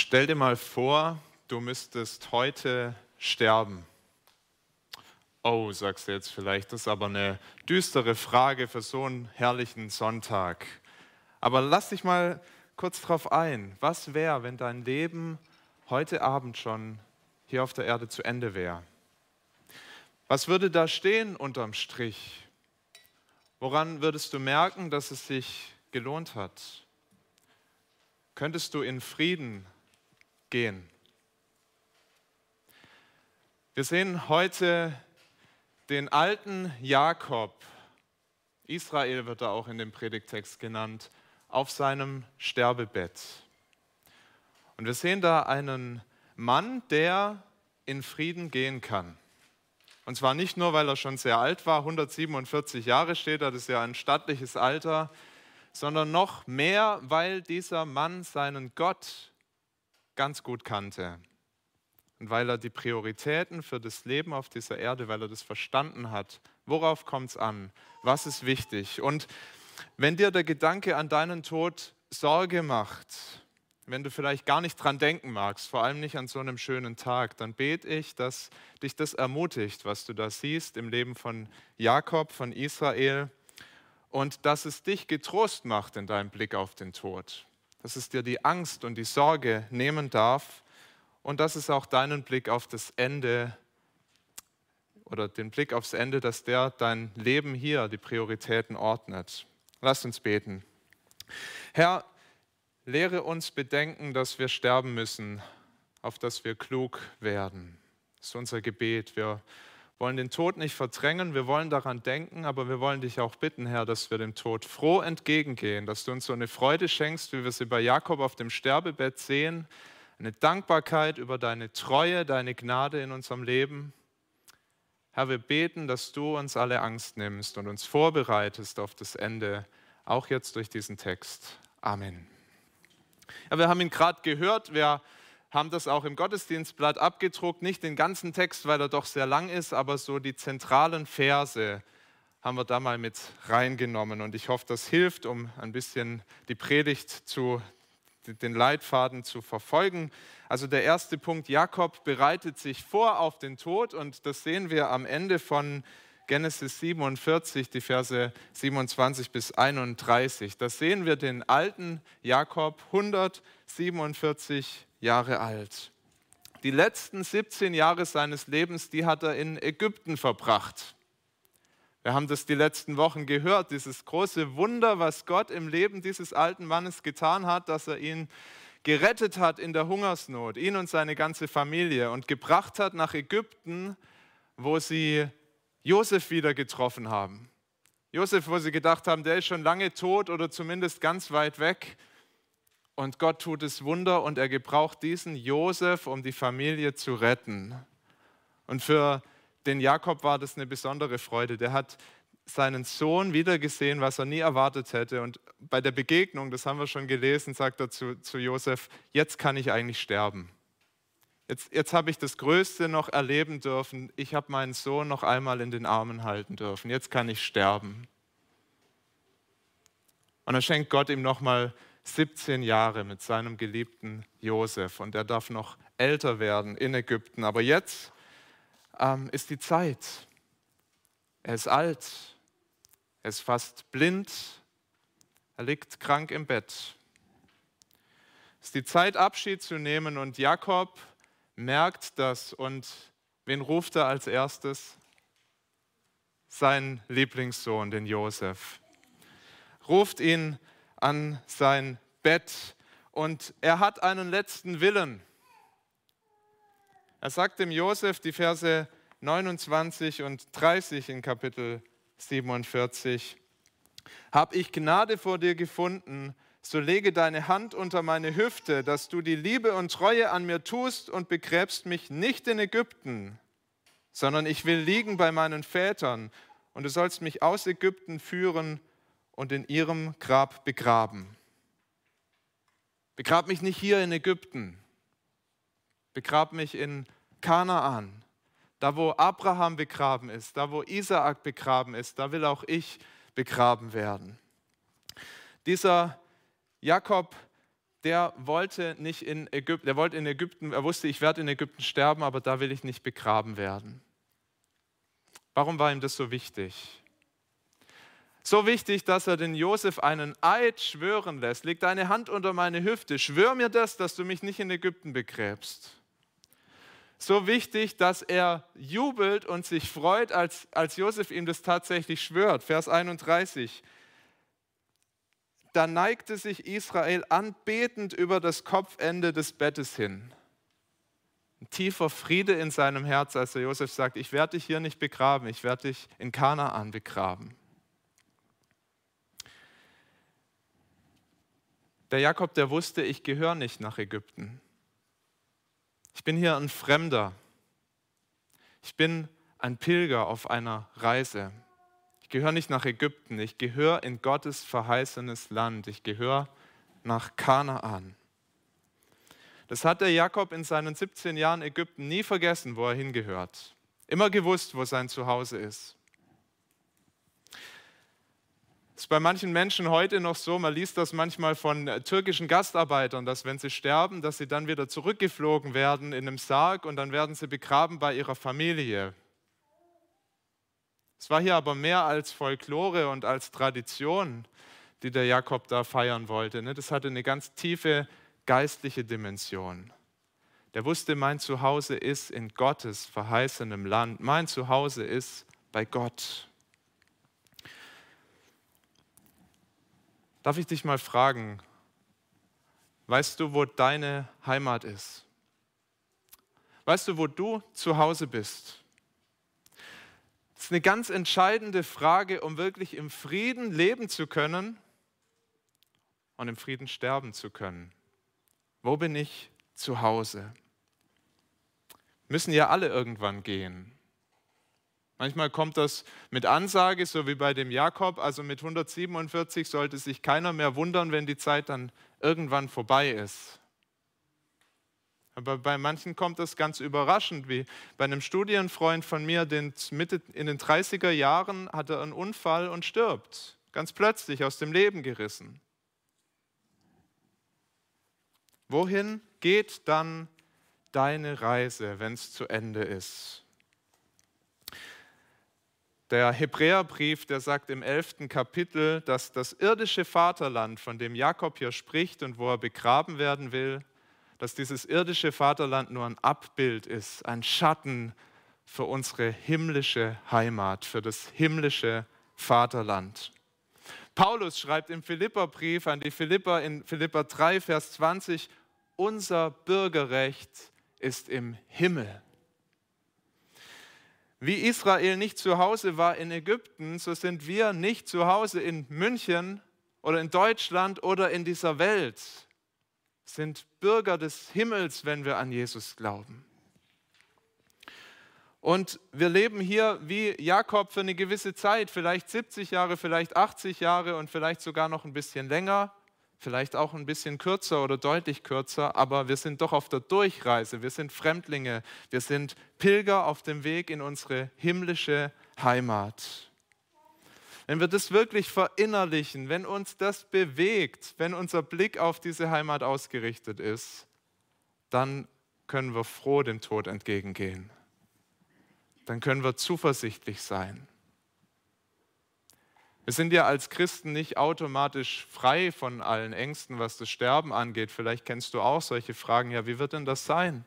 Stell dir mal vor, du müsstest heute sterben. Oh, sagst du jetzt vielleicht, das ist aber eine düstere Frage für so einen herrlichen Sonntag. Aber lass dich mal kurz drauf ein. Was wäre, wenn dein Leben heute Abend schon hier auf der Erde zu Ende wäre? Was würde da stehen unterm Strich? Woran würdest du merken, dass es sich gelohnt hat? Könntest du in Frieden gehen. Wir sehen heute den alten Jakob, Israel wird er auch in dem Predigtext genannt, auf seinem Sterbebett. Und wir sehen da einen Mann, der in Frieden gehen kann. Und zwar nicht nur, weil er schon sehr alt war, 147 Jahre steht, das ist ja ein stattliches Alter, sondern noch mehr, weil dieser Mann seinen Gott ganz gut kannte. Und weil er die Prioritäten für das Leben auf dieser Erde, weil er das verstanden hat, worauf kommt es an, was ist wichtig. Und wenn dir der Gedanke an deinen Tod Sorge macht, wenn du vielleicht gar nicht dran denken magst, vor allem nicht an so einem schönen Tag, dann bete ich, dass dich das ermutigt, was du da siehst im Leben von Jakob, von Israel und dass es dich getrost macht in deinem Blick auf den Tod dass es dir die Angst und die Sorge nehmen darf und dass es auch deinen Blick auf das Ende oder den Blick aufs Ende, dass der dein Leben hier, die Prioritäten ordnet. Lasst uns beten. Herr, lehre uns bedenken, dass wir sterben müssen, auf dass wir klug werden. Das ist unser Gebet. Wir wollen den Tod nicht verdrängen, wir wollen daran denken, aber wir wollen dich auch bitten, Herr, dass wir dem Tod froh entgegengehen, dass du uns so eine Freude schenkst, wie wir sie bei Jakob auf dem Sterbebett sehen, eine Dankbarkeit über deine Treue, deine Gnade in unserem Leben. Herr, wir beten, dass du uns alle Angst nimmst und uns vorbereitest auf das Ende, auch jetzt durch diesen Text. Amen. Ja, wir haben ihn gerade gehört, wer haben das auch im Gottesdienstblatt abgedruckt, nicht den ganzen Text, weil er doch sehr lang ist, aber so die zentralen Verse haben wir da mal mit reingenommen. Und ich hoffe, das hilft, um ein bisschen die Predigt zu, den Leitfaden zu verfolgen. Also der erste Punkt, Jakob bereitet sich vor auf den Tod und das sehen wir am Ende von Genesis 47, die Verse 27 bis 31. Da sehen wir den alten Jakob 147 Jahre alt. Die letzten 17 Jahre seines Lebens, die hat er in Ägypten verbracht. Wir haben das die letzten Wochen gehört, dieses große Wunder, was Gott im Leben dieses alten Mannes getan hat, dass er ihn gerettet hat in der Hungersnot, ihn und seine ganze Familie und gebracht hat nach Ägypten, wo sie Josef wieder getroffen haben. Josef, wo sie gedacht haben, der ist schon lange tot oder zumindest ganz weit weg. Und Gott tut es Wunder und er gebraucht diesen Josef, um die Familie zu retten. Und für den Jakob war das eine besondere Freude. Der hat seinen Sohn wiedergesehen, was er nie erwartet hätte. Und bei der Begegnung, das haben wir schon gelesen, sagt er zu, zu Josef, jetzt kann ich eigentlich sterben. Jetzt, jetzt habe ich das Größte noch erleben dürfen. Ich habe meinen Sohn noch einmal in den Armen halten dürfen. Jetzt kann ich sterben. Und dann schenkt Gott ihm nochmal 17 Jahre mit seinem geliebten Josef und er darf noch älter werden in Ägypten. Aber jetzt ähm, ist die Zeit. Er ist alt, er ist fast blind, er liegt krank im Bett. Es ist die Zeit, Abschied zu nehmen und Jakob merkt das und wen ruft er als erstes? Sein Lieblingssohn, den Josef. Ruft ihn an sein Bett und er hat einen letzten Willen. Er sagt dem Josef die Verse 29 und 30 in Kapitel 47, Hab ich Gnade vor dir gefunden, so lege deine Hand unter meine Hüfte, dass du die Liebe und Treue an mir tust und begräbst mich nicht in Ägypten, sondern ich will liegen bei meinen Vätern und du sollst mich aus Ägypten führen und in ihrem Grab begraben. Begrab mich nicht hier in Ägypten. Begrab mich in Kanaan. Da, wo Abraham begraben ist, da, wo Isaak begraben ist, da will auch ich begraben werden. Dieser Jakob der wollte nicht in Ägypten, der wollte in Ägypten, er wusste, ich werde in Ägypten sterben, aber da will ich nicht begraben werden. Warum war ihm das so wichtig? So wichtig, dass er den Josef einen Eid schwören lässt. Leg deine Hand unter meine Hüfte, schwör mir das, dass du mich nicht in Ägypten begräbst. So wichtig, dass er jubelt und sich freut, als, als Josef ihm das tatsächlich schwört. Vers 31 da neigte sich Israel anbetend über das Kopfende des Bettes hin. Ein tiefer Friede in seinem Herz, als der Josef sagt, ich werde dich hier nicht begraben, ich werde dich in Kanaan begraben. Der Jakob, der wusste, ich gehöre nicht nach Ägypten. Ich bin hier ein Fremder. Ich bin ein Pilger auf einer Reise. Ich gehöre nicht nach Ägypten, ich gehöre in Gottes verheißenes Land, ich gehöre nach Kanaan. Das hat der Jakob in seinen 17 Jahren Ägypten nie vergessen, wo er hingehört. Immer gewusst, wo sein Zuhause ist. Das ist bei manchen Menschen heute noch so, man liest das manchmal von türkischen Gastarbeitern, dass wenn sie sterben, dass sie dann wieder zurückgeflogen werden in einem Sarg und dann werden sie begraben bei ihrer Familie. Es war hier aber mehr als Folklore und als Tradition, die der Jakob da feiern wollte. Ne? Das hatte eine ganz tiefe geistliche Dimension. Der wusste, mein Zuhause ist in Gottes verheißenem Land. Mein Zuhause ist bei Gott. Darf ich dich mal fragen, weißt du, wo deine Heimat ist? Weißt du, wo du zu Hause bist? Das ist eine ganz entscheidende Frage, um wirklich im Frieden leben zu können und im Frieden sterben zu können. Wo bin ich zu Hause? Müssen ja alle irgendwann gehen. Manchmal kommt das mit Ansage, so wie bei dem Jakob, also mit 147 sollte sich keiner mehr wundern, wenn die Zeit dann irgendwann vorbei ist. Aber bei manchen kommt das ganz überraschend, wie bei einem Studienfreund von mir, den Mitte in den 30er Jahren hat er einen Unfall und stirbt. Ganz plötzlich aus dem Leben gerissen. Wohin geht dann deine Reise, wenn es zu Ende ist? Der Hebräerbrief, der sagt im elften Kapitel, dass das irdische Vaterland, von dem Jakob hier spricht und wo er begraben werden will, dass dieses irdische Vaterland nur ein Abbild ist, ein Schatten für unsere himmlische Heimat, für das himmlische Vaterland. Paulus schreibt im Philipperbrief an die Philipper in Philipper 3, Vers 20, unser Bürgerrecht ist im Himmel. Wie Israel nicht zu Hause war in Ägypten, so sind wir nicht zu Hause in München oder in Deutschland oder in dieser Welt sind Bürger des Himmels, wenn wir an Jesus glauben. Und wir leben hier wie Jakob für eine gewisse Zeit, vielleicht 70 Jahre, vielleicht 80 Jahre und vielleicht sogar noch ein bisschen länger, vielleicht auch ein bisschen kürzer oder deutlich kürzer, aber wir sind doch auf der Durchreise, wir sind Fremdlinge, wir sind Pilger auf dem Weg in unsere himmlische Heimat wenn wir das wirklich verinnerlichen, wenn uns das bewegt, wenn unser Blick auf diese Heimat ausgerichtet ist, dann können wir froh dem Tod entgegengehen. Dann können wir zuversichtlich sein. Wir sind ja als Christen nicht automatisch frei von allen Ängsten, was das Sterben angeht. Vielleicht kennst du auch solche Fragen. Ja, wie wird denn das sein?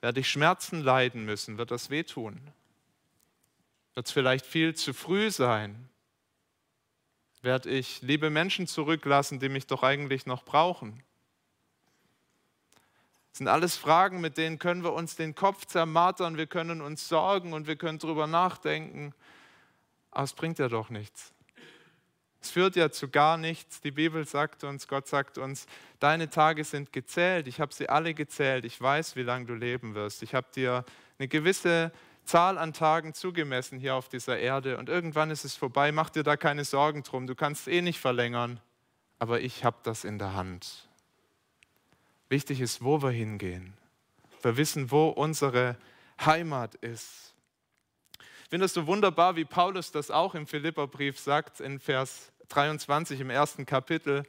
Werde ich Schmerzen leiden müssen? Wird das wehtun? Wird es vielleicht viel zu früh sein? Werde ich liebe Menschen zurücklassen, die mich doch eigentlich noch brauchen? Das sind alles Fragen, mit denen können wir uns den Kopf zermartern, wir können uns sorgen und wir können darüber nachdenken. Aber es bringt ja doch nichts. Es führt ja zu gar nichts. Die Bibel sagt uns, Gott sagt uns, deine Tage sind gezählt. Ich habe sie alle gezählt. Ich weiß, wie lange du leben wirst. Ich habe dir eine gewisse Zahl an Tagen zugemessen hier auf dieser Erde und irgendwann ist es vorbei. Mach dir da keine Sorgen drum. Du kannst eh nicht verlängern, aber ich habe das in der Hand. Wichtig ist, wo wir hingehen. Wir wissen, wo unsere Heimat ist. Ich finde es so wunderbar, wie Paulus das auch im Philipperbrief sagt, in Vers 23 im ersten Kapitel.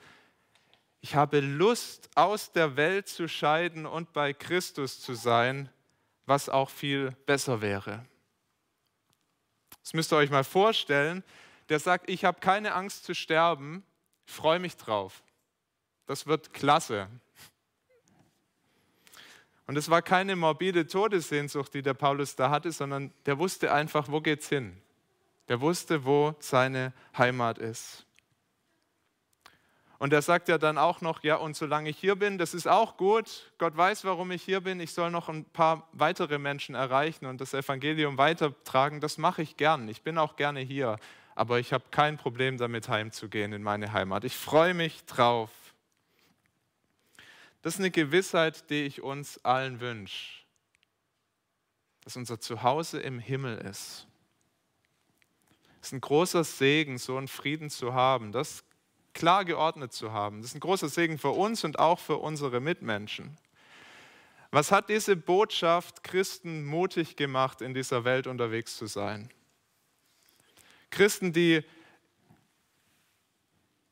Ich habe Lust, aus der Welt zu scheiden und bei Christus zu sein, was auch viel besser wäre. Das müsst ihr euch mal vorstellen. Der sagt, ich habe keine Angst zu sterben, freue mich drauf. Das wird klasse. Und es war keine morbide Todessehnsucht, die der Paulus da hatte, sondern der wusste einfach, wo geht's hin. Der wusste, wo seine Heimat ist. Und er sagt ja dann auch noch, ja, und solange ich hier bin, das ist auch gut. Gott weiß, warum ich hier bin. Ich soll noch ein paar weitere Menschen erreichen und das Evangelium weitertragen. Das mache ich gern. Ich bin auch gerne hier. Aber ich habe kein Problem damit, heimzugehen in meine Heimat. Ich freue mich drauf. Das ist eine Gewissheit, die ich uns allen wünsche, dass unser Zuhause im Himmel ist. Es ist ein großer Segen, so einen Frieden zu haben, das klar geordnet zu haben. Das ist ein großer Segen für uns und auch für unsere Mitmenschen. Was hat diese Botschaft Christen mutig gemacht, in dieser Welt unterwegs zu sein? Christen, die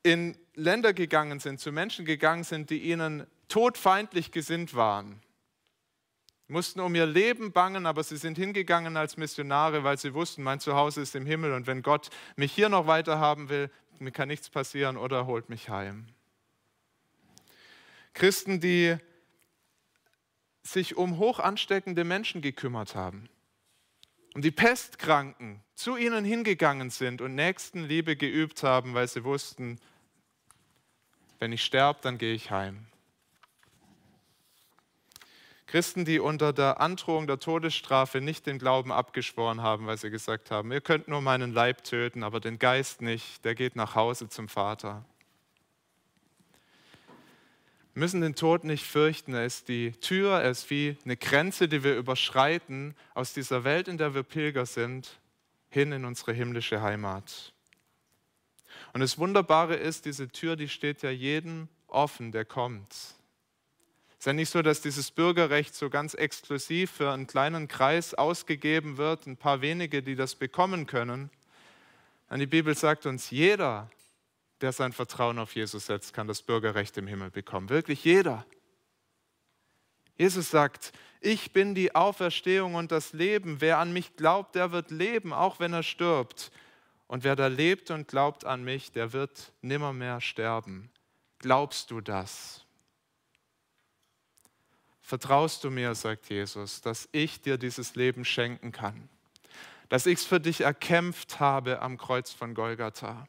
in Länder gegangen sind, zu Menschen gegangen sind, die ihnen todfeindlich gesinnt waren, mussten um ihr Leben bangen, aber sie sind hingegangen als Missionare, weil sie wussten, mein Zuhause ist im Himmel und wenn Gott mich hier noch weiter haben will, mir kann nichts passieren oder holt mich heim. Christen, die sich um hoch ansteckende Menschen gekümmert haben, um die Pestkranken zu ihnen hingegangen sind und Nächstenliebe geübt haben, weil sie wussten, wenn ich sterbe, dann gehe ich heim. Christen, die unter der Androhung der Todesstrafe nicht den Glauben abgeschworen haben, weil sie gesagt haben, ihr könnt nur meinen Leib töten, aber den Geist nicht, der geht nach Hause zum Vater. Wir müssen den Tod nicht fürchten, er ist die Tür, er ist wie eine Grenze, die wir überschreiten aus dieser Welt, in der wir Pilger sind, hin in unsere himmlische Heimat. Und das Wunderbare ist, diese Tür, die steht ja jedem offen, der kommt. Es ist ja nicht so, dass dieses Bürgerrecht so ganz exklusiv für einen kleinen Kreis ausgegeben wird, ein paar wenige, die das bekommen können. Und die Bibel sagt uns, jeder, der sein Vertrauen auf Jesus setzt, kann das Bürgerrecht im Himmel bekommen. Wirklich jeder. Jesus sagt, ich bin die Auferstehung und das Leben. Wer an mich glaubt, der wird leben, auch wenn er stirbt. Und wer da lebt und glaubt an mich, der wird nimmermehr sterben. Glaubst du das? Vertraust du mir, sagt Jesus, dass ich dir dieses Leben schenken kann? Dass ich es für dich erkämpft habe am Kreuz von Golgatha?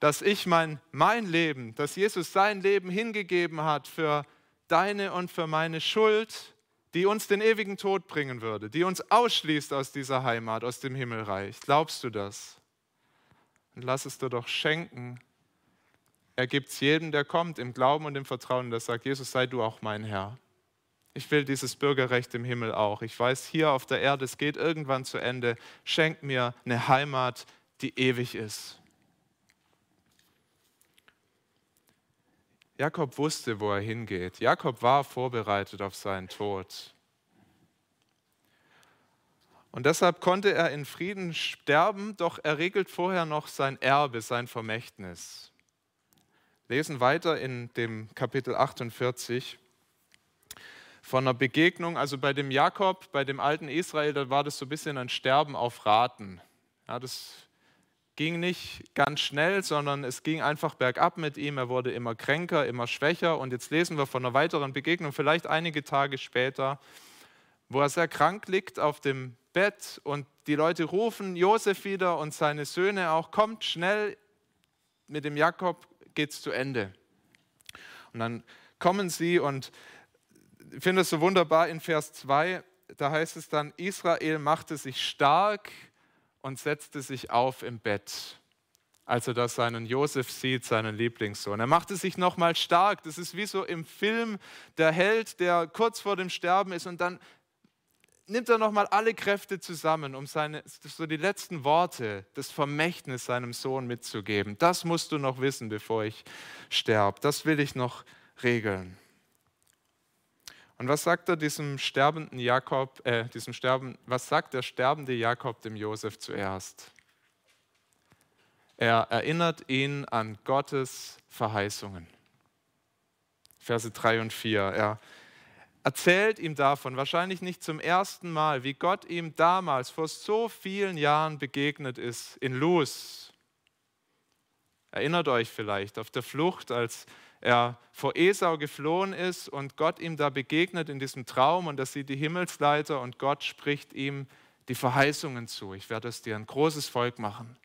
Dass ich mein, mein Leben, dass Jesus sein Leben hingegeben hat für deine und für meine Schuld, die uns den ewigen Tod bringen würde, die uns ausschließt aus dieser Heimat, aus dem Himmelreich. Glaubst du das? Und lass es dir doch schenken. Er gibt es jedem, der kommt, im Glauben und im Vertrauen, der sagt, Jesus, sei du auch mein Herr. Ich will dieses Bürgerrecht im Himmel auch. Ich weiß, hier auf der Erde, es geht irgendwann zu Ende. Schenk mir eine Heimat, die ewig ist. Jakob wusste, wo er hingeht. Jakob war vorbereitet auf seinen Tod. Und deshalb konnte er in Frieden sterben, doch er regelt vorher noch sein Erbe, sein Vermächtnis. Lesen weiter in dem Kapitel 48 von einer Begegnung, also bei dem Jakob, bei dem alten Israel, da war das so ein bisschen ein Sterben auf Raten. Ja, das ging nicht ganz schnell, sondern es ging einfach bergab mit ihm. Er wurde immer kränker, immer schwächer. Und jetzt lesen wir von einer weiteren Begegnung, vielleicht einige Tage später, wo er sehr krank liegt auf dem Bett und die Leute rufen Josef wieder und seine Söhne auch, kommt schnell, mit dem Jakob geht es zu Ende. Und dann kommen sie und ich finde es so wunderbar in Vers 2, da heißt es dann, Israel machte sich stark und setzte sich auf im Bett, als er da seinen Josef sieht, seinen Lieblingssohn. Er machte sich nochmal stark. Das ist wie so im Film der Held, der kurz vor dem Sterben ist und dann nimmt er nochmal alle Kräfte zusammen, um seine, so die letzten Worte, das Vermächtnis seinem Sohn mitzugeben. Das musst du noch wissen, bevor ich sterbe. Das will ich noch regeln. Und was sagt er diesem sterbenden Jakob, äh, diesem Sterben, was sagt der sterbende Jakob dem Josef zuerst? Er erinnert ihn an Gottes Verheißungen. Verse 3 und 4. Er erzählt ihm davon, wahrscheinlich nicht zum ersten Mal, wie Gott ihm damals vor so vielen Jahren begegnet ist in Luz. Erinnert euch vielleicht auf der Flucht, als er vor Esau geflohen ist und Gott ihm da begegnet in diesem Traum und er sieht die Himmelsleiter und Gott spricht ihm die Verheißungen zu. Ich werde aus dir ein großes Volk machen.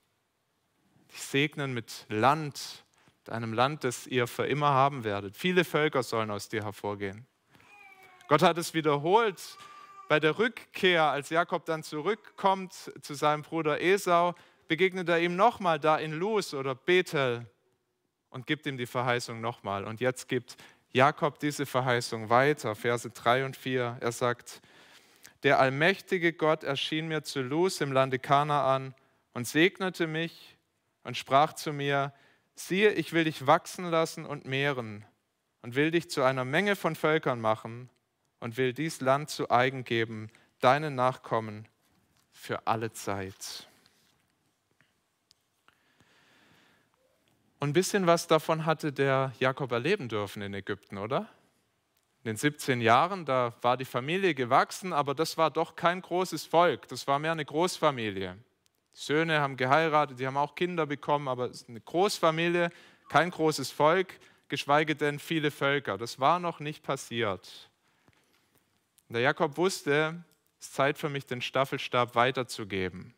Dich segnen mit Land, mit einem Land, das ihr für immer haben werdet. Viele Völker sollen aus dir hervorgehen. Gott hat es wiederholt bei der Rückkehr, als Jakob dann zurückkommt zu seinem Bruder Esau, begegnet er ihm nochmal da in Luz oder Bethel und gibt ihm die Verheißung nochmal. Und jetzt gibt Jakob diese Verheißung weiter, Verse 3 und 4. Er sagt, der allmächtige Gott erschien mir zu Luz im Lande Kanaan und segnete mich und sprach zu mir, siehe, ich will dich wachsen lassen und mehren und will dich zu einer Menge von Völkern machen und will dies Land zu eigen geben, deinen Nachkommen für alle Zeit. Und ein bisschen was davon hatte der Jakob erleben dürfen in Ägypten, oder? In den 17 Jahren, da war die Familie gewachsen, aber das war doch kein großes Volk, das war mehr eine Großfamilie. Die Söhne haben geheiratet, die haben auch Kinder bekommen, aber es ist eine Großfamilie, kein großes Volk, geschweige denn viele Völker. Das war noch nicht passiert. Und der Jakob wusste, es ist Zeit für mich, den Staffelstab weiterzugeben.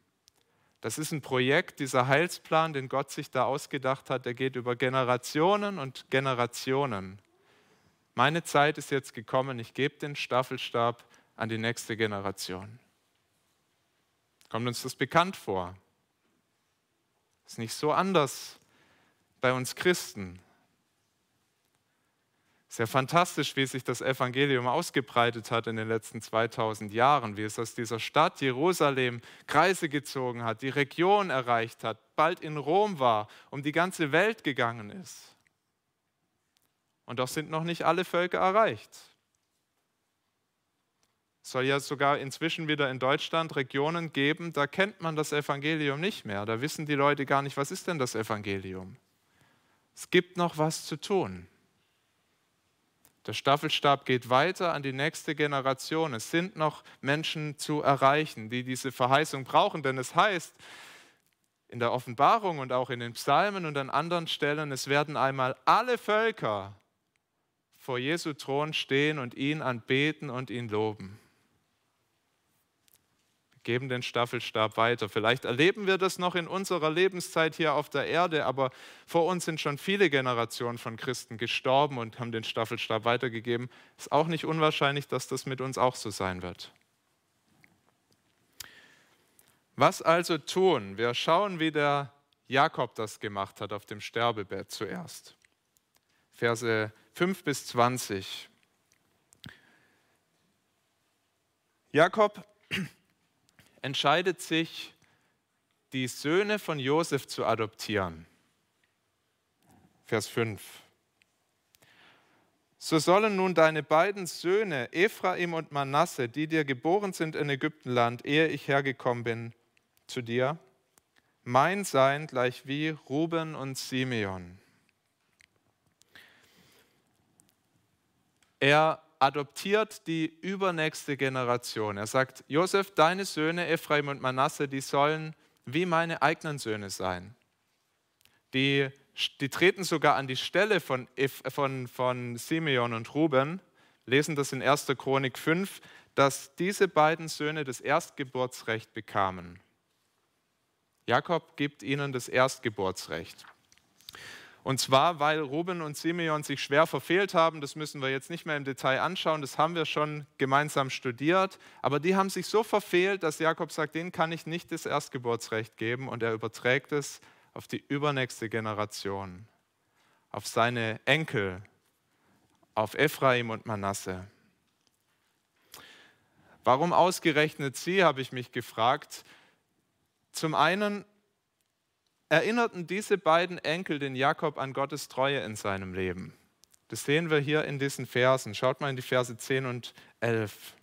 Das ist ein Projekt, dieser Heilsplan, den Gott sich da ausgedacht hat, der geht über Generationen und Generationen. Meine Zeit ist jetzt gekommen, ich gebe den Staffelstab an die nächste Generation. Kommt uns das bekannt vor? Ist nicht so anders bei uns Christen. Sehr fantastisch, wie sich das Evangelium ausgebreitet hat in den letzten 2000 Jahren, wie es aus dieser Stadt Jerusalem Kreise gezogen hat, die Region erreicht hat, bald in Rom war, um die ganze Welt gegangen ist. Und doch sind noch nicht alle Völker erreicht. Es soll ja sogar inzwischen wieder in Deutschland Regionen geben, da kennt man das Evangelium nicht mehr. Da wissen die Leute gar nicht, was ist denn das Evangelium. Es gibt noch was zu tun. Der Staffelstab geht weiter an die nächste Generation. Es sind noch Menschen zu erreichen, die diese Verheißung brauchen, denn es heißt in der Offenbarung und auch in den Psalmen und an anderen Stellen, es werden einmal alle Völker vor Jesu Thron stehen und ihn anbeten und ihn loben geben den Staffelstab weiter. Vielleicht erleben wir das noch in unserer Lebenszeit hier auf der Erde, aber vor uns sind schon viele Generationen von Christen gestorben und haben den Staffelstab weitergegeben. Ist auch nicht unwahrscheinlich, dass das mit uns auch so sein wird. Was also tun? Wir schauen, wie der Jakob das gemacht hat auf dem Sterbebett zuerst. Verse 5 bis 20. Jakob entscheidet sich, die Söhne von Josef zu adoptieren. Vers 5. So sollen nun deine beiden Söhne, Ephraim und Manasse, die dir geboren sind in Ägyptenland, ehe ich hergekommen bin zu dir, mein sein gleich wie Ruben und Simeon. Er adoptiert die übernächste Generation. Er sagt, Josef, deine Söhne, Ephraim und Manasse, die sollen wie meine eigenen Söhne sein. Die, die treten sogar an die Stelle von, von, von Simeon und Ruben, lesen das in 1. Chronik 5, dass diese beiden Söhne das Erstgeburtsrecht bekamen. Jakob gibt ihnen das Erstgeburtsrecht. Und zwar, weil Ruben und Simeon sich schwer verfehlt haben, das müssen wir jetzt nicht mehr im Detail anschauen, das haben wir schon gemeinsam studiert, aber die haben sich so verfehlt, dass Jakob sagt, denen kann ich nicht das Erstgeburtsrecht geben und er überträgt es auf die übernächste Generation, auf seine Enkel, auf Ephraim und Manasse. Warum ausgerechnet sie, habe ich mich gefragt. Zum einen erinnerten diese beiden Enkel den Jakob an Gottes Treue in seinem Leben. Das sehen wir hier in diesen Versen. Schaut mal in die Verse 10 und 11.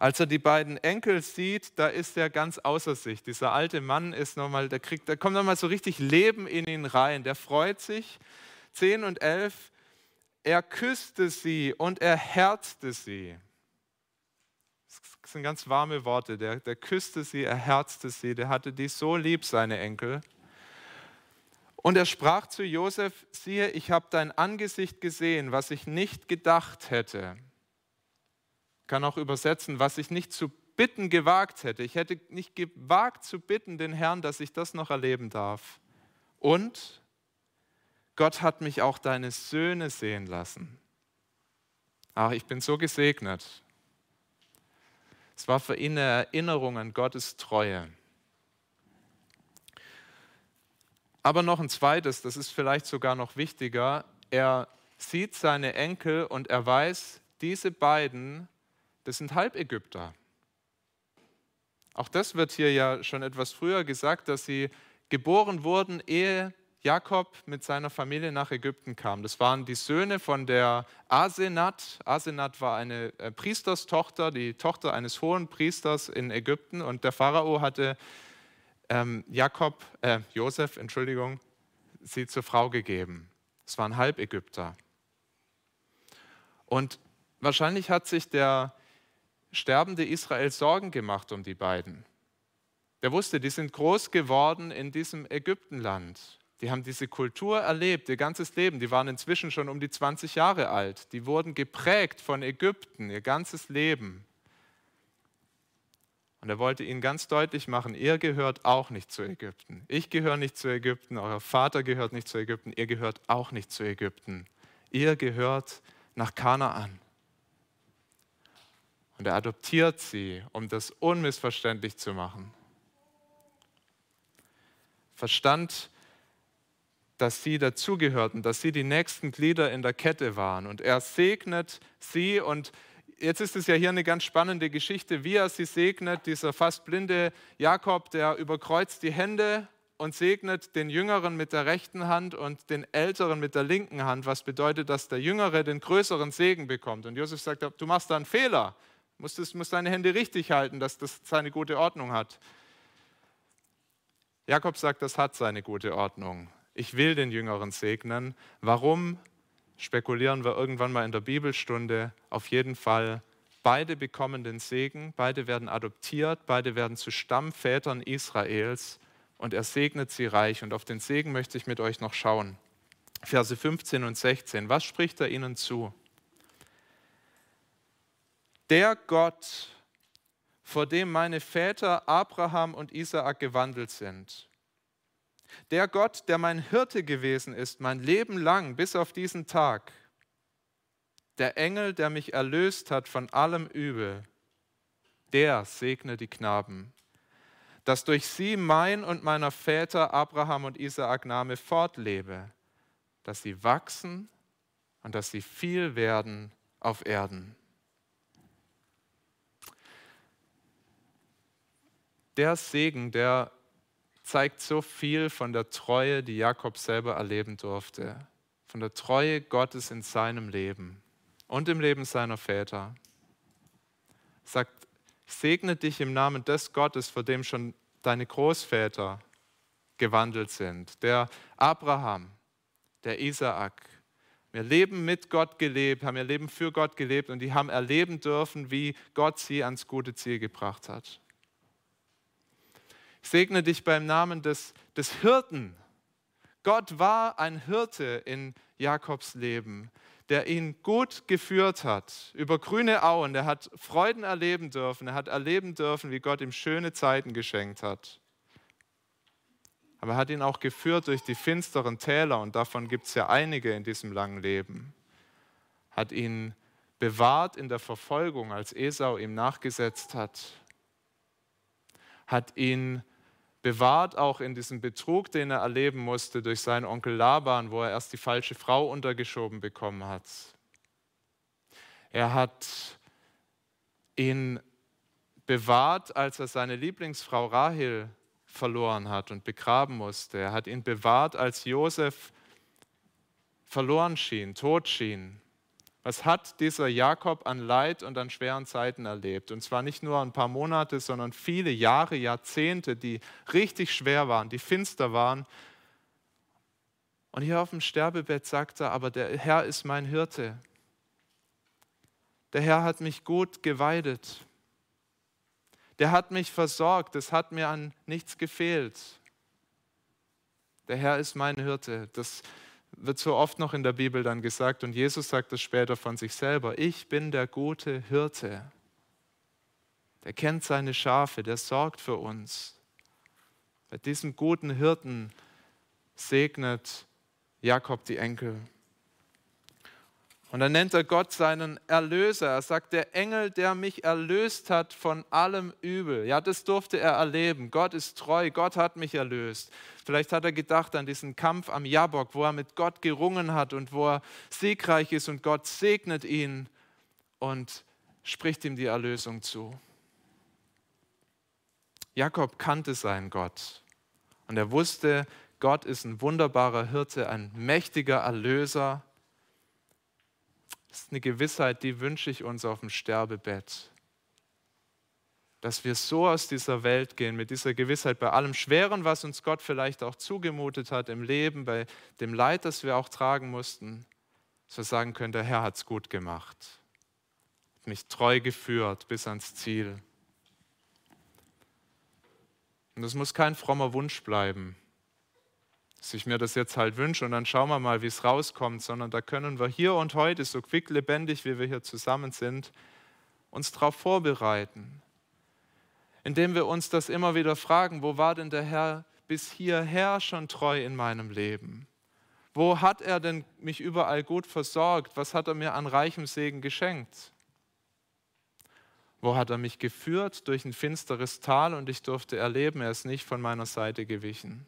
Als er die beiden Enkel sieht, da ist er ganz außer sich. Dieser alte Mann ist nochmal, der kriegt, da kommt nochmal so richtig Leben in ihn rein. Der freut sich. 10 und 11. er küsste sie und er herzte sie. Das sind ganz warme Worte. Der, der küsste sie, er herzte sie, der hatte die so lieb, seine Enkel. Und er sprach zu Josef, siehe, ich habe dein Angesicht gesehen, was ich nicht gedacht hätte. Kann auch übersetzen, was ich nicht zu bitten gewagt hätte. Ich hätte nicht gewagt zu bitten den Herrn, dass ich das noch erleben darf. Und Gott hat mich auch deine Söhne sehen lassen. Ach, ich bin so gesegnet. Es war für ihn eine Erinnerung an Gottes Treue. Aber noch ein zweites, das ist vielleicht sogar noch wichtiger. Er sieht seine Enkel und er weiß, diese beiden, das sind Halbägypter. Auch das wird hier ja schon etwas früher gesagt, dass sie geboren wurden, ehe Jakob mit seiner Familie nach Ägypten kam. Das waren die Söhne von der Asenat. Asenat war eine äh, Priesterstochter, die Tochter eines hohen Priesters in Ägypten. Und der Pharao hatte ähm, Jakob, äh, Josef, Entschuldigung, sie zur Frau gegeben. Es waren Halbägypter. Und wahrscheinlich hat sich der sterbende Israel Sorgen gemacht um die beiden. Der wusste, die sind groß geworden in diesem Ägyptenland. Die haben diese Kultur erlebt, ihr ganzes Leben. Die waren inzwischen schon um die 20 Jahre alt. Die wurden geprägt von Ägypten, ihr ganzes Leben. Und er wollte ihnen ganz deutlich machen, ihr gehört auch nicht zu Ägypten. Ich gehöre nicht zu Ägypten, euer Vater gehört nicht zu Ägypten, ihr gehört auch nicht zu Ägypten. Ihr gehört nach Kanaan. Und er adoptiert sie, um das unmissverständlich zu machen. Verstand, dass sie dazugehörten, dass sie die nächsten Glieder in der Kette waren. Und er segnet sie und jetzt ist es ja hier eine ganz spannende Geschichte, wie er sie segnet. Dieser fast blinde Jakob, der überkreuzt die Hände und segnet den Jüngeren mit der rechten Hand und den Älteren mit der linken Hand, was bedeutet, dass der Jüngere den größeren Segen bekommt. Und Josef sagt, du machst da einen Fehler, du musst, deine Hände richtig halten, dass das seine gute Ordnung hat. Jakob sagt, das hat seine gute Ordnung. Ich will den Jüngeren segnen. Warum? spekulieren wir irgendwann mal in der Bibelstunde. Auf jeden Fall, beide bekommen den Segen, beide werden adoptiert, beide werden zu Stammvätern Israels und er segnet sie reich. Und auf den Segen möchte ich mit euch noch schauen. Verse 15 und 16. Was spricht er ihnen zu? Der Gott, vor dem meine Väter Abraham und Isaak gewandelt sind der Gott, der mein Hirte gewesen ist, mein Leben lang bis auf diesen Tag. Der Engel, der mich erlöst hat von allem Übel. Der segne die Knaben, dass durch sie mein und meiner Väter Abraham und Isaak Name fortlebe, dass sie wachsen und dass sie viel werden auf Erden. Der Segen, der zeigt so viel von der Treue, die Jakob selber erleben durfte. Von der Treue Gottes in seinem Leben und im Leben seiner Väter. Er sagt, segne dich im Namen des Gottes, vor dem schon deine Großväter gewandelt sind. Der Abraham, der Isaak. Wir leben mit Gott gelebt, haben ihr Leben für Gott gelebt und die haben erleben dürfen, wie Gott sie ans gute Ziel gebracht hat. Segne dich beim Namen des, des Hirten. Gott war ein Hirte in Jakobs Leben, der ihn gut geführt hat über grüne Auen. Er hat Freuden erleben dürfen. Er hat erleben dürfen, wie Gott ihm schöne Zeiten geschenkt hat. Aber er hat ihn auch geführt durch die finsteren Täler und davon gibt es ja einige in diesem langen Leben. Hat ihn bewahrt in der Verfolgung, als Esau ihm nachgesetzt hat hat ihn bewahrt, auch in diesem Betrug, den er erleben musste durch seinen Onkel Laban, wo er erst die falsche Frau untergeschoben bekommen hat. Er hat ihn bewahrt, als er seine Lieblingsfrau Rahel verloren hat und begraben musste. Er hat ihn bewahrt, als Josef verloren schien, tot schien. Was hat dieser Jakob an Leid und an schweren Zeiten erlebt? Und zwar nicht nur ein paar Monate, sondern viele Jahre, Jahrzehnte, die richtig schwer waren, die finster waren. Und hier auf dem Sterbebett sagt er, aber der Herr ist mein Hirte. Der Herr hat mich gut geweidet. Der hat mich versorgt. Es hat mir an nichts gefehlt. Der Herr ist mein Hirte. Das wird so oft noch in der Bibel dann gesagt und Jesus sagt das später von sich selber. Ich bin der gute Hirte. Der kennt seine Schafe, der sorgt für uns. Bei diesem guten Hirten segnet Jakob die Enkel. Und dann nennt er Gott seinen Erlöser. Er sagt, der Engel, der mich erlöst hat von allem Übel. Ja, das durfte er erleben. Gott ist treu, Gott hat mich erlöst. Vielleicht hat er gedacht an diesen Kampf am Jabok, wo er mit Gott gerungen hat und wo er siegreich ist und Gott segnet ihn und spricht ihm die Erlösung zu. Jakob kannte seinen Gott und er wusste, Gott ist ein wunderbarer Hirte, ein mächtiger Erlöser. Ist eine Gewissheit, die wünsche ich uns auf dem Sterbebett. Dass wir so aus dieser Welt gehen, mit dieser Gewissheit, bei allem Schweren, was uns Gott vielleicht auch zugemutet hat im Leben, bei dem Leid, das wir auch tragen mussten, wir sagen können, der Herr hat es gut gemacht, hat mich treu geführt bis ans Ziel. Und das muss kein frommer Wunsch bleiben, dass ich mir das jetzt halt wünsche und dann schauen wir mal, wie es rauskommt, sondern da können wir hier und heute, so quick lebendig, wie wir hier zusammen sind, uns darauf vorbereiten. Indem wir uns das immer wieder fragen, wo war denn der Herr bis hierher schon treu in meinem Leben? Wo hat er denn mich überall gut versorgt? Was hat er mir an reichem Segen geschenkt? Wo hat er mich geführt durch ein finsteres Tal und ich durfte erleben, er ist nicht von meiner Seite gewichen?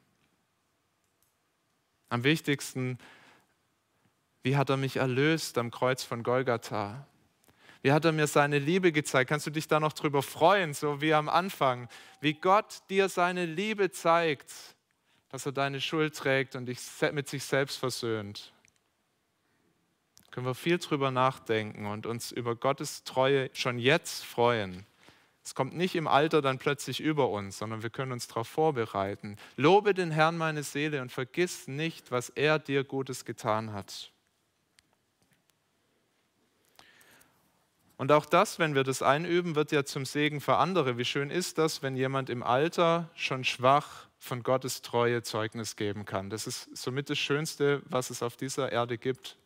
Am wichtigsten, wie hat er mich erlöst am Kreuz von Golgatha? Wie hat er mir seine Liebe gezeigt? Kannst du dich da noch drüber freuen, so wie am Anfang? Wie Gott dir seine Liebe zeigt, dass er deine Schuld trägt und dich mit sich selbst versöhnt. Können wir viel drüber nachdenken und uns über Gottes Treue schon jetzt freuen. Es kommt nicht im Alter dann plötzlich über uns, sondern wir können uns darauf vorbereiten. Lobe den Herrn meine Seele und vergiss nicht, was er dir Gutes getan hat. Und auch das, wenn wir das einüben, wird ja zum Segen für andere. Wie schön ist das, wenn jemand im Alter schon schwach von Gottes Treue Zeugnis geben kann. Das ist somit das Schönste, was es auf dieser Erde gibt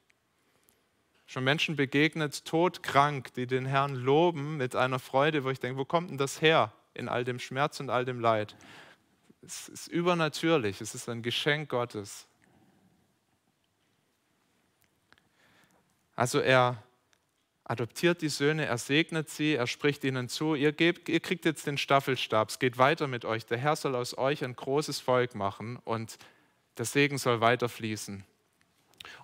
schon Menschen begegnet, todkrank, die den Herrn loben mit einer Freude, wo ich denke, wo kommt denn das her in all dem Schmerz und all dem Leid? Es ist übernatürlich, es ist ein Geschenk Gottes. Also er adoptiert die Söhne, er segnet sie, er spricht ihnen zu, ihr, gebt, ihr kriegt jetzt den Staffelstab, es geht weiter mit euch, der Herr soll aus euch ein großes Volk machen und der Segen soll weiter fließen.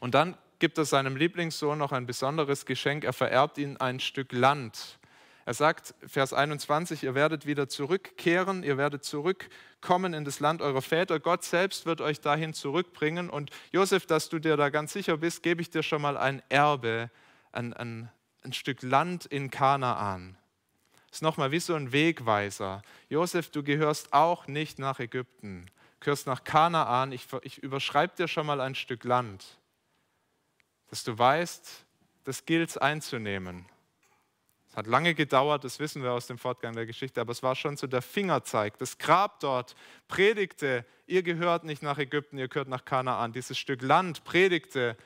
Und dann gibt er seinem Lieblingssohn noch ein besonderes Geschenk. Er vererbt ihm ein Stück Land. Er sagt, Vers 21, ihr werdet wieder zurückkehren, ihr werdet zurückkommen in das Land eurer Väter. Gott selbst wird euch dahin zurückbringen. Und Josef, dass du dir da ganz sicher bist, gebe ich dir schon mal ein Erbe, ein, ein, ein Stück Land in Kanaan. Das ist nochmal wie so ein Wegweiser. Josef, du gehörst auch nicht nach Ägypten, du gehörst nach Kanaan. Ich, ich überschreibe dir schon mal ein Stück Land dass du weißt, das gilt es einzunehmen. Es hat lange gedauert, das wissen wir aus dem Fortgang der Geschichte, aber es war schon so der Fingerzeig. Das Grab dort predigte, ihr gehört nicht nach Ägypten, ihr gehört nach Kanaan. Dieses Stück Land predigte,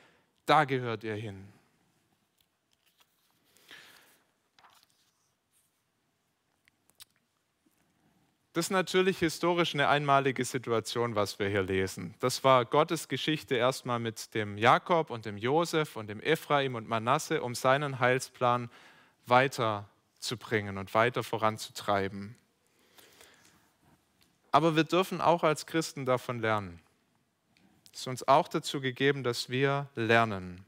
da gehört ihr hin. Das ist natürlich historisch eine einmalige Situation, was wir hier lesen. Das war Gottes Geschichte erstmal mit dem Jakob und dem Josef und dem Ephraim und Manasse, um seinen Heilsplan weiterzubringen und weiter voranzutreiben. Aber wir dürfen auch als Christen davon lernen. Es ist uns auch dazu gegeben, dass wir lernen.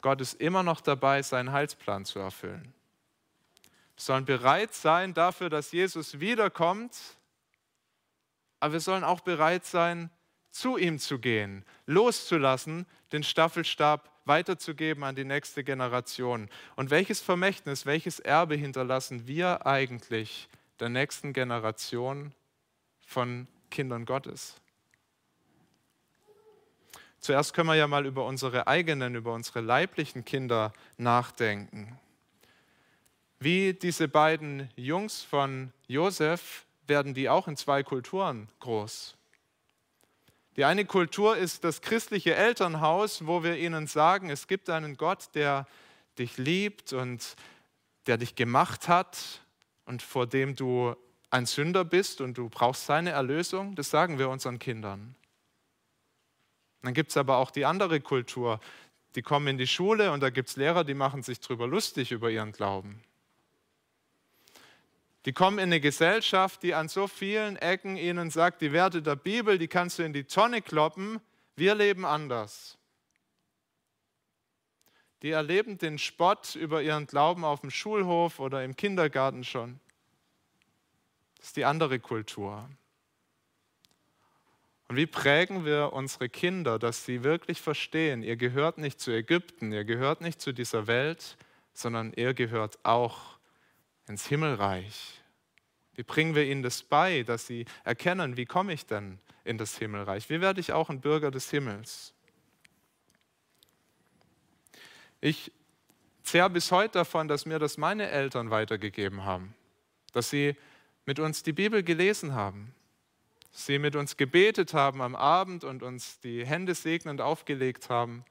Gott ist immer noch dabei, seinen Heilsplan zu erfüllen. Wir sollen bereit sein dafür, dass Jesus wiederkommt aber wir sollen auch bereit sein, zu ihm zu gehen, loszulassen, den Staffelstab weiterzugeben an die nächste Generation. Und welches Vermächtnis, welches Erbe hinterlassen wir eigentlich der nächsten Generation von Kindern Gottes? Zuerst können wir ja mal über unsere eigenen, über unsere leiblichen Kinder nachdenken. Wie diese beiden Jungs von Josef werden die auch in zwei Kulturen groß. Die eine Kultur ist das christliche Elternhaus, wo wir ihnen sagen, es gibt einen Gott, der dich liebt und der dich gemacht hat und vor dem du ein Sünder bist und du brauchst seine Erlösung. Das sagen wir unseren Kindern. Dann gibt es aber auch die andere Kultur. Die kommen in die Schule und da gibt es Lehrer, die machen sich darüber lustig über ihren Glauben. Die kommen in eine Gesellschaft, die an so vielen Ecken ihnen sagt, die Werte der Bibel, die kannst du in die Tonne kloppen, wir leben anders. Die erleben den Spott über ihren Glauben auf dem Schulhof oder im Kindergarten schon. Das ist die andere Kultur. Und wie prägen wir unsere Kinder, dass sie wirklich verstehen, ihr gehört nicht zu Ägypten, ihr gehört nicht zu dieser Welt, sondern ihr gehört auch ins Himmelreich? Wie bringen wir ihnen das bei, dass sie erkennen, wie komme ich denn in das Himmelreich? Wie werde ich auch ein Bürger des Himmels? Ich zehre bis heute davon, dass mir das meine Eltern weitergegeben haben, dass sie mit uns die Bibel gelesen haben, sie mit uns gebetet haben am Abend und uns die Hände segnend aufgelegt haben,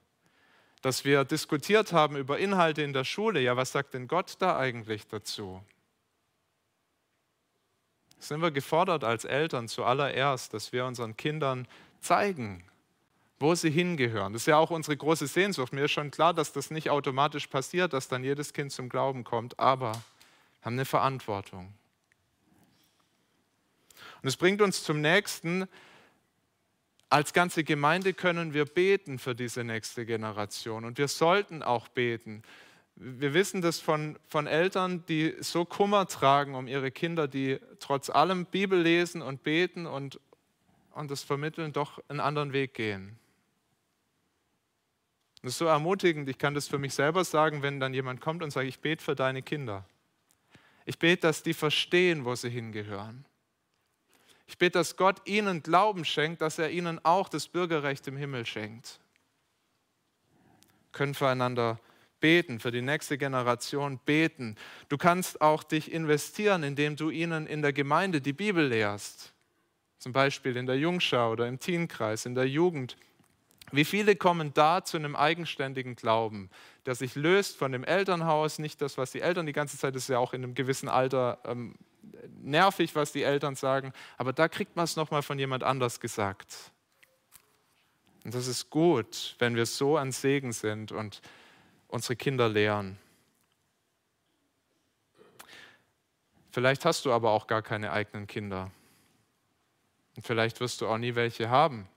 dass wir diskutiert haben über Inhalte in der Schule. Ja, was sagt denn Gott da eigentlich dazu? Sind wir gefordert als Eltern zuallererst, dass wir unseren Kindern zeigen, wo sie hingehören. Das ist ja auch unsere große Sehnsucht. Mir ist schon klar, dass das nicht automatisch passiert, dass dann jedes Kind zum Glauben kommt, aber wir haben eine Verantwortung. Und es bringt uns zum nächsten, als ganze Gemeinde können wir beten für diese nächste Generation und wir sollten auch beten. Wir wissen das von, von Eltern, die so Kummer tragen um ihre Kinder, die trotz allem Bibel lesen und beten und, und das vermitteln, doch einen anderen Weg gehen. Das ist so ermutigend. Ich kann das für mich selber sagen, wenn dann jemand kommt und sagt, ich bete für deine Kinder. Ich bete, dass die verstehen, wo sie hingehören. Ich bete, dass Gott ihnen Glauben schenkt, dass er ihnen auch das Bürgerrecht im Himmel schenkt. Wir können füreinander beten, für die nächste Generation beten. Du kannst auch dich investieren, indem du ihnen in der Gemeinde die Bibel lehrst. Zum Beispiel in der Jungschau oder im Teenkreis, in der Jugend. Wie viele kommen da zu einem eigenständigen Glauben, der sich löst von dem Elternhaus, nicht das, was die Eltern die ganze Zeit, das ist ja auch in einem gewissen Alter ähm, nervig, was die Eltern sagen, aber da kriegt man es nochmal von jemand anders gesagt. Und das ist gut, wenn wir so an Segen sind und unsere Kinder lehren. Vielleicht hast du aber auch gar keine eigenen Kinder. Und vielleicht wirst du auch nie welche haben.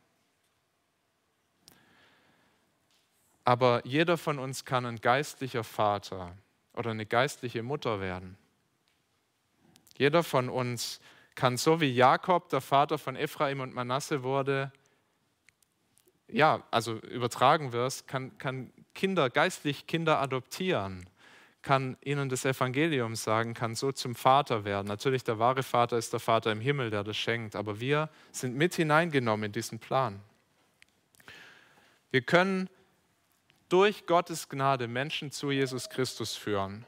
Aber jeder von uns kann ein geistlicher Vater oder eine geistliche Mutter werden. Jeder von uns kann so wie Jakob, der Vater von Ephraim und Manasse wurde, ja, also übertragen wirst, kann, kann Kinder, geistlich Kinder adoptieren, kann ihnen das Evangelium sagen, kann so zum Vater werden. Natürlich, der wahre Vater ist der Vater im Himmel, der das schenkt, aber wir sind mit hineingenommen in diesen Plan. Wir können durch Gottes Gnade Menschen zu Jesus Christus führen.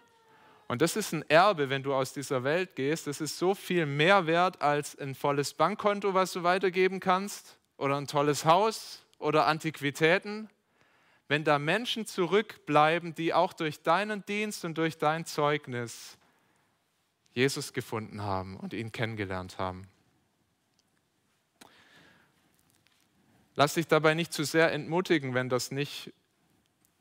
Und das ist ein Erbe, wenn du aus dieser Welt gehst. Das ist so viel mehr wert als ein volles Bankkonto, was du weitergeben kannst, oder ein tolles Haus oder Antiquitäten. Wenn da Menschen zurückbleiben, die auch durch deinen Dienst und durch dein Zeugnis Jesus gefunden haben und ihn kennengelernt haben. Lass dich dabei nicht zu sehr entmutigen, wenn das nicht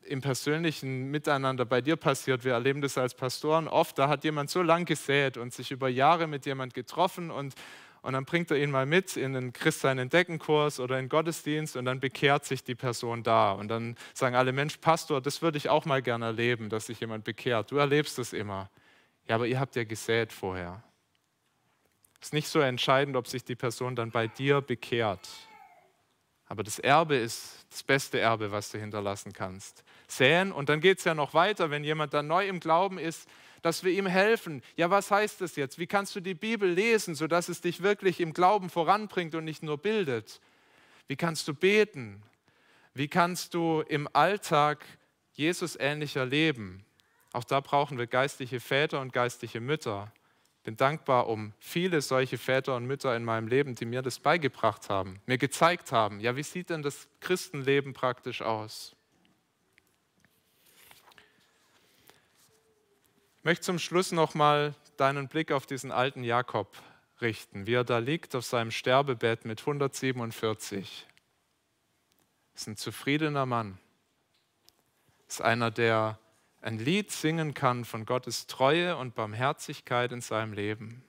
im persönlichen Miteinander bei dir passiert. Wir erleben das als Pastoren oft. Da hat jemand so lang gesät und sich über Jahre mit jemand getroffen und, und dann bringt er ihn mal mit in den Christsein Entdeckenkurs oder in Gottesdienst und dann bekehrt sich die Person da. Und dann sagen alle, Mensch, Pastor, das würde ich auch mal gerne erleben, dass sich jemand bekehrt. Du erlebst das immer. Ja, aber ihr habt ja gesät vorher. Es ist nicht so entscheidend, ob sich die Person dann bei dir bekehrt. Aber das Erbe ist das beste Erbe, was du hinterlassen kannst säen. Und dann geht es ja noch weiter, wenn jemand dann neu im Glauben ist, dass wir ihm helfen. Ja, was heißt das jetzt? Wie kannst du die Bibel lesen, sodass es dich wirklich im Glauben voranbringt und nicht nur bildet? Wie kannst du beten? Wie kannst du im Alltag Jesus ähnlicher leben? Auch da brauchen wir geistliche Väter und geistliche Mütter. Bin dankbar um viele solche Väter und Mütter in meinem Leben, die mir das beigebracht haben, mir gezeigt haben, ja, wie sieht denn das Christenleben praktisch aus? Ich möchte zum Schluss nochmal deinen Blick auf diesen alten Jakob richten, wie er da liegt auf seinem Sterbebett mit 147. Das ist ein zufriedener Mann. Das ist einer, der ein Lied singen kann von Gottes Treue und Barmherzigkeit in seinem Leben.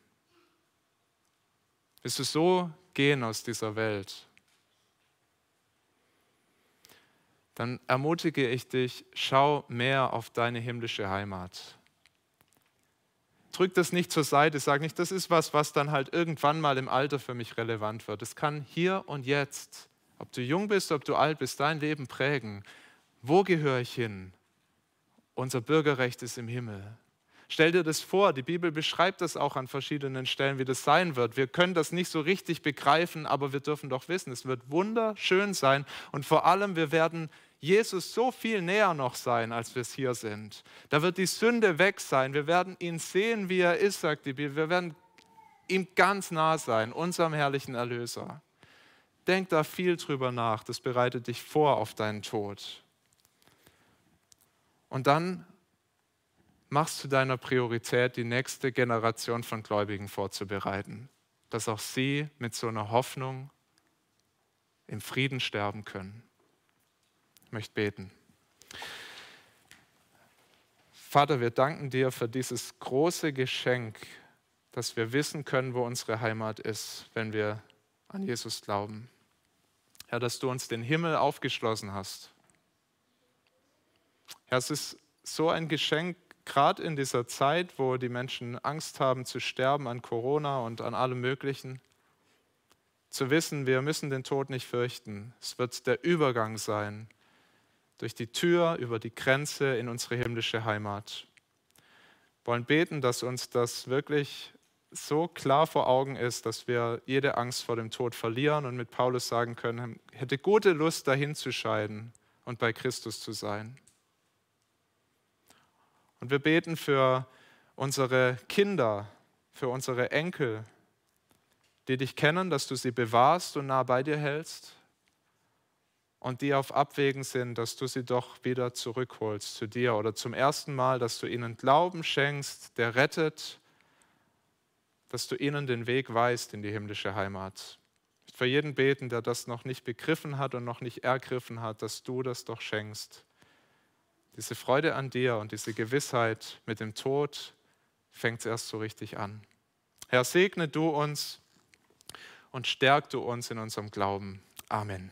Willst du so gehen aus dieser Welt? Dann ermutige ich dich, schau mehr auf deine himmlische Heimat drück das nicht zur Seite, sag nicht, das ist was, was dann halt irgendwann mal im Alter für mich relevant wird. Es kann hier und jetzt, ob du jung bist, ob du alt bist, dein Leben prägen. Wo gehöre ich hin? Unser Bürgerrecht ist im Himmel. Stell dir das vor, die Bibel beschreibt das auch an verschiedenen Stellen, wie das sein wird. Wir können das nicht so richtig begreifen, aber wir dürfen doch wissen, es wird wunderschön sein und vor allem wir werden Jesus so viel näher noch sein, als wir es hier sind. Da wird die Sünde weg sein. Wir werden ihn sehen, wie er ist, sagt die Bibel. Wir werden ihm ganz nah sein, unserem herrlichen Erlöser. Denk da viel drüber nach. Das bereitet dich vor auf deinen Tod. Und dann machst du deiner Priorität, die nächste Generation von Gläubigen vorzubereiten, dass auch sie mit so einer Hoffnung im Frieden sterben können. Ich möchte beten. Vater, wir danken dir für dieses große Geschenk, dass wir wissen können, wo unsere Heimat ist, wenn wir an Jesus glauben. Herr, dass du uns den Himmel aufgeschlossen hast. Herr, es ist so ein Geschenk, gerade in dieser Zeit, wo die Menschen Angst haben zu sterben an Corona und an allem Möglichen, zu wissen, wir müssen den Tod nicht fürchten. Es wird der Übergang sein durch die Tür über die Grenze in unsere himmlische Heimat. Wir wollen beten, dass uns das wirklich so klar vor Augen ist, dass wir jede Angst vor dem Tod verlieren und mit Paulus sagen können, hätte gute Lust dahin zu scheiden und bei Christus zu sein. Und wir beten für unsere Kinder, für unsere Enkel, die dich kennen, dass du sie bewahrst und nah bei dir hältst und die auf Abwägen sind, dass du sie doch wieder zurückholst zu dir oder zum ersten Mal, dass du ihnen Glauben schenkst, der rettet, dass du ihnen den Weg weist in die himmlische Heimat. Für jeden beten, der das noch nicht begriffen hat und noch nicht ergriffen hat, dass du das doch schenkst. Diese Freude an dir und diese Gewissheit mit dem Tod fängt erst so richtig an. Herr, segne du uns und stärk du uns in unserem Glauben. Amen.